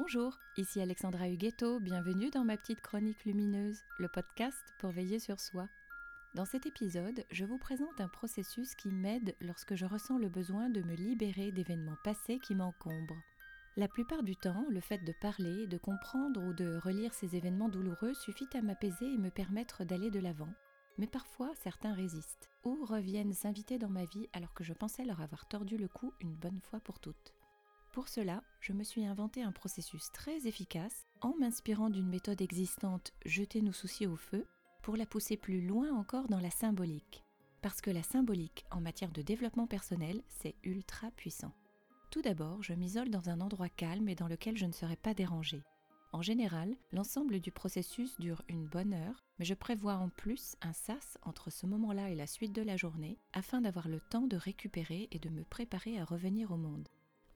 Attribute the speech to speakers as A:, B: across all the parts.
A: Bonjour, ici Alexandra Huguetto, bienvenue dans ma petite chronique lumineuse, le podcast pour veiller sur soi. Dans cet épisode, je vous présente un processus qui m'aide lorsque je ressens le besoin de me libérer d'événements passés qui m'encombrent. La plupart du temps, le fait de parler, de comprendre ou de relire ces événements douloureux suffit à m'apaiser et me permettre d'aller de l'avant. Mais parfois, certains résistent ou reviennent s'inviter dans ma vie alors que je pensais leur avoir tordu le cou une bonne fois pour toutes. Pour cela, je me suis inventé un processus très efficace en m'inspirant d'une méthode existante Jeter nos soucis au feu pour la pousser plus loin encore dans la symbolique. Parce que la symbolique en matière de développement personnel, c'est ultra puissant. Tout d'abord, je m'isole dans un endroit calme et dans lequel je ne serai pas dérangée. En général, l'ensemble du processus dure une bonne heure, mais je prévois en plus un sas entre ce moment-là et la suite de la journée afin d'avoir le temps de récupérer et de me préparer à revenir au monde.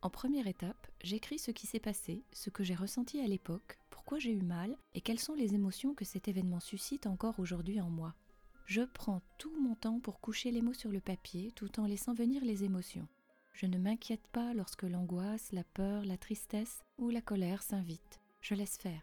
A: En première étape, j'écris ce qui s'est passé, ce que j'ai ressenti à l'époque, pourquoi j'ai eu mal et quelles sont les émotions que cet événement suscite encore aujourd'hui en moi. Je prends tout mon temps pour coucher les mots sur le papier tout en laissant venir les émotions. Je ne m'inquiète pas lorsque l'angoisse, la peur, la tristesse ou la colère s'invitent. Je laisse faire.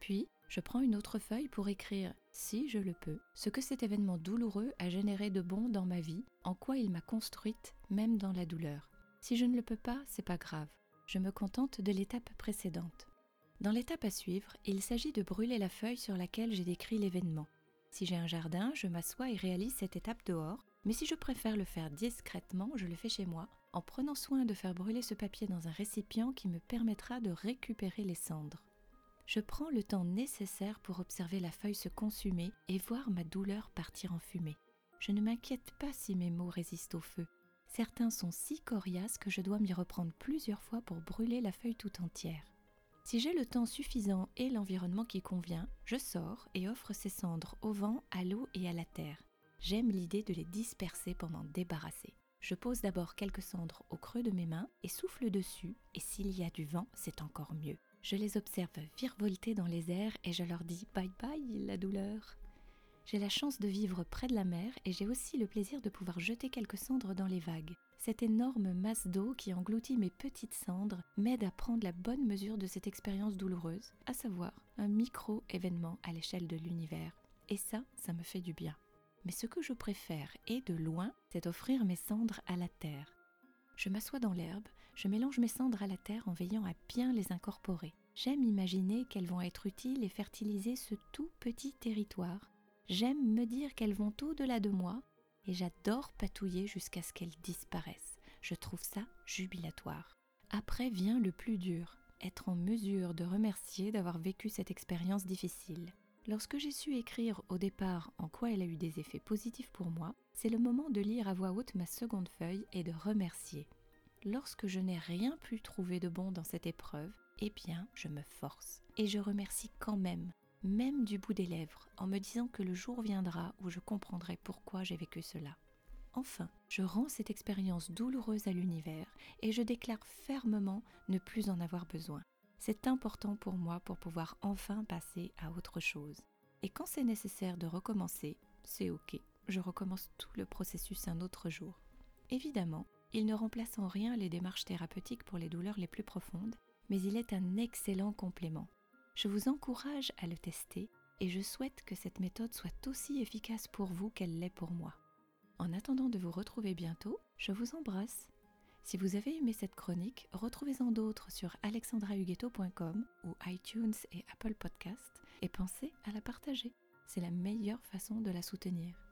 A: Puis, je prends une autre feuille pour écrire, si je le peux, ce que cet événement douloureux a généré de bon dans ma vie, en quoi il m'a construite, même dans la douleur. Si je ne le peux pas, c'est pas grave. Je me contente de l'étape précédente. Dans l'étape à suivre, il s'agit de brûler la feuille sur laquelle j'ai décrit l'événement. Si j'ai un jardin, je m'assois et réalise cette étape dehors, mais si je préfère le faire discrètement, je le fais chez moi, en prenant soin de faire brûler ce papier dans un récipient qui me permettra de récupérer les cendres. Je prends le temps nécessaire pour observer la feuille se consumer et voir ma douleur partir en fumée. Je ne m'inquiète pas si mes mots résistent au feu. Certains sont si coriaces que je dois m'y reprendre plusieurs fois pour brûler la feuille tout entière. Si j'ai le temps suffisant et l'environnement qui convient, je sors et offre ces cendres au vent, à l'eau et à la terre. J'aime l'idée de les disperser pour m'en débarrasser. Je pose d'abord quelques cendres au creux de mes mains et souffle dessus, et s'il y a du vent, c'est encore mieux. Je les observe virevolter dans les airs et je leur dis bye bye la douleur. J'ai la chance de vivre près de la mer et j'ai aussi le plaisir de pouvoir jeter quelques cendres dans les vagues. Cette énorme masse d'eau qui engloutit mes petites cendres m'aide à prendre la bonne mesure de cette expérience douloureuse, à savoir un micro-événement à l'échelle de l'univers. Et ça, ça me fait du bien. Mais ce que je préfère, et de loin, c'est offrir mes cendres à la terre. Je m'assois dans l'herbe, je mélange mes cendres à la terre en veillant à bien les incorporer. J'aime imaginer qu'elles vont être utiles et fertiliser ce tout petit territoire J'aime me dire qu'elles vont au-delà de moi et j'adore patouiller jusqu'à ce qu'elles disparaissent. Je trouve ça jubilatoire. Après vient le plus dur, être en mesure de remercier d'avoir vécu cette expérience difficile. Lorsque j'ai su écrire au départ en quoi elle a eu des effets positifs pour moi, c'est le moment de lire à voix haute ma seconde feuille et de remercier. Lorsque je n'ai rien pu trouver de bon dans cette épreuve, eh bien, je me force et je remercie quand même même du bout des lèvres, en me disant que le jour viendra où je comprendrai pourquoi j'ai vécu cela. Enfin, je rends cette expérience douloureuse à l'univers et je déclare fermement ne plus en avoir besoin. C'est important pour moi pour pouvoir enfin passer à autre chose. Et quand c'est nécessaire de recommencer, c'est ok, je recommence tout le processus un autre jour. Évidemment, il ne remplace en rien les démarches thérapeutiques pour les douleurs les plus profondes, mais il est un excellent complément. Je vous encourage à le tester et je souhaite que cette méthode soit aussi efficace pour vous qu'elle l'est pour moi. En attendant de vous retrouver bientôt, je vous embrasse. Si vous avez aimé cette chronique, retrouvez-en d'autres sur alexandrahuguetto.com ou iTunes et Apple Podcast et pensez à la partager. C'est la meilleure façon de la soutenir.